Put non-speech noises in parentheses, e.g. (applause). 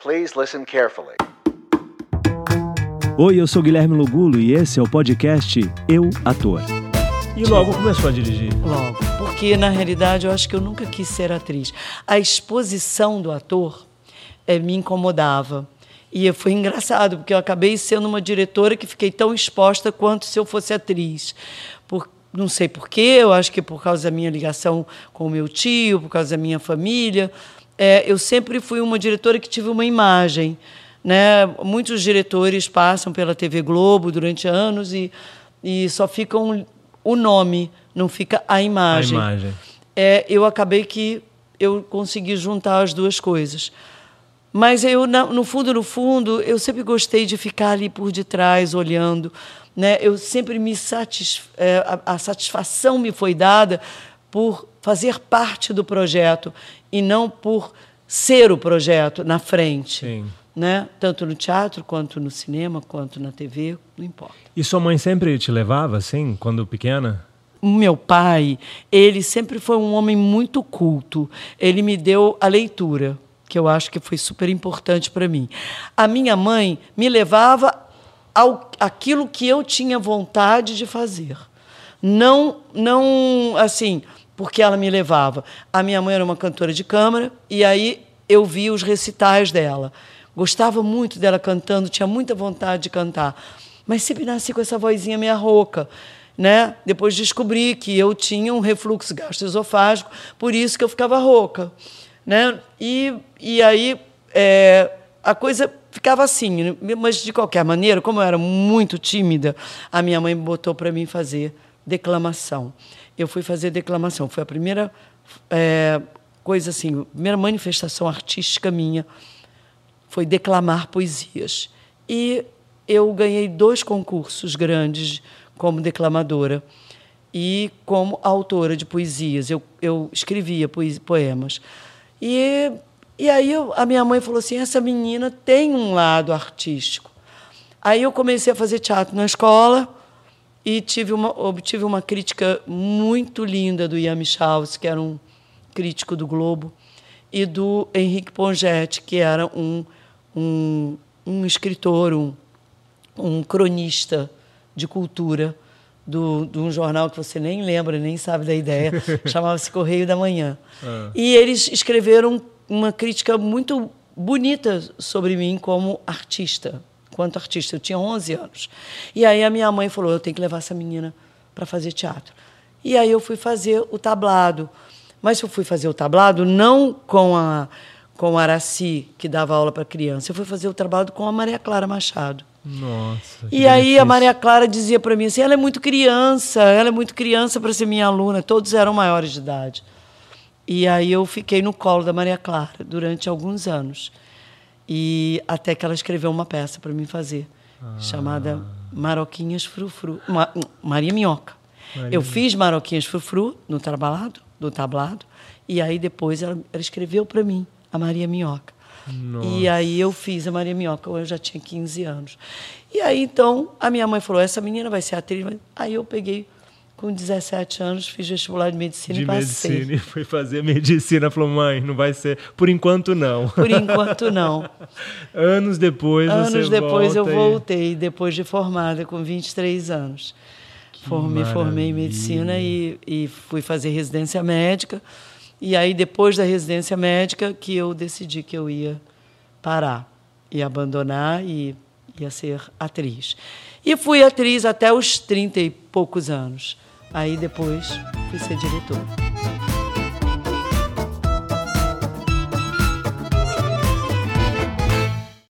Please listen carefully. Oi, eu sou Guilherme Lugulo e esse é o podcast Eu Ator. E logo começou a dirigir. Logo. Porque, na realidade, eu acho que eu nunca quis ser atriz. A exposição do ator eh, me incomodava. E foi engraçado, porque eu acabei sendo uma diretora que fiquei tão exposta quanto se eu fosse atriz. Por, não sei porquê, eu acho que por causa da minha ligação com o meu tio, por causa da minha família. É, eu sempre fui uma diretora que tive uma imagem. Né? Muitos diretores passam pela TV Globo durante anos e, e só ficam o nome, não fica a imagem. A imagem. É, eu acabei que eu consegui juntar as duas coisas. Mas eu, no fundo, no fundo, eu sempre gostei de ficar ali por detrás, olhando. Né? Eu sempre me satisf... É, a, a satisfação me foi dada por fazer parte do projeto e não por ser o projeto na frente. Sim. Né? Tanto no teatro, quanto no cinema, quanto na TV, não importa. E sua mãe sempre te levava, assim, quando pequena? Meu pai, ele sempre foi um homem muito culto. Ele me deu a leitura que eu acho que foi super importante para mim. A minha mãe me levava ao aquilo que eu tinha vontade de fazer. Não, não assim, porque ela me levava. A minha mãe era uma cantora de câmara e aí eu via os recitais dela. Gostava muito dela cantando, tinha muita vontade de cantar, mas sempre nasci com essa vozinha meia rouca. Né? Depois descobri que eu tinha um refluxo gastroesofágico, por isso que eu ficava rouca. Né? E, e aí é, a coisa ficava assim, mas de qualquer maneira, como eu era muito tímida, a minha mãe botou para mim fazer declamação. Eu fui fazer declamação, foi a primeira é, coisa assim, a primeira manifestação artística minha foi declamar poesias. E eu ganhei dois concursos grandes como declamadora e como autora de poesias. Eu, eu escrevia poemas. E, e aí eu, a minha mãe falou assim: essa menina tem um lado artístico. Aí eu comecei a fazer teatro na escola e tive uma, obtive uma crítica muito linda do Ian Michaus, que era um crítico do Globo, e do Henrique Pongetti, que era um, um, um escritor, um, um cronista de cultura do, de um jornal que você nem lembra, nem sabe da ideia, (laughs) chamava-se Correio da Manhã. Ah. E eles escreveram uma crítica muito bonita sobre mim como artista, quanto artista. Eu tinha 11 anos. E aí a minha mãe falou: eu tenho que levar essa menina para fazer teatro. E aí eu fui fazer o tablado. Mas eu fui fazer o tablado não com a com a Araci, que dava aula para criança. Eu fui fazer o tablado com a Maria Clara Machado. Nossa. E aí difícil. a Maria Clara dizia para mim assim: ela é muito criança, ela é muito criança para ser minha aluna. Todos eram maiores de idade. E aí eu fiquei no colo da Maria Clara durante alguns anos. E até que ela escreveu uma peça para mim fazer, ah. chamada Maroquinhas Frufru. Ma Maria Minhoca. Maria. Eu fiz Maroquinhas Frufru no tablado, do tablado, e aí depois ela, ela escreveu para mim a Maria Minhoca. Nossa. E aí eu fiz a Maria Minhoca, eu já tinha 15 anos. E aí então a minha mãe falou: essa menina vai ser atriz. Aí eu peguei com 17 anos, fiz vestibular de medicina de e passei. medicina e fui fazer medicina. Falou, mãe, não vai ser. Por enquanto, não. Por enquanto, não. (laughs) Anos depois, Anos depois eu e... voltei, depois de formada, com 23 anos. Formei, formei em medicina e, e fui fazer residência médica. E aí, depois da residência médica, que eu decidi que eu ia parar e abandonar e ia ser atriz. E fui atriz até os 30 e poucos anos. Aí depois fui ser diretora.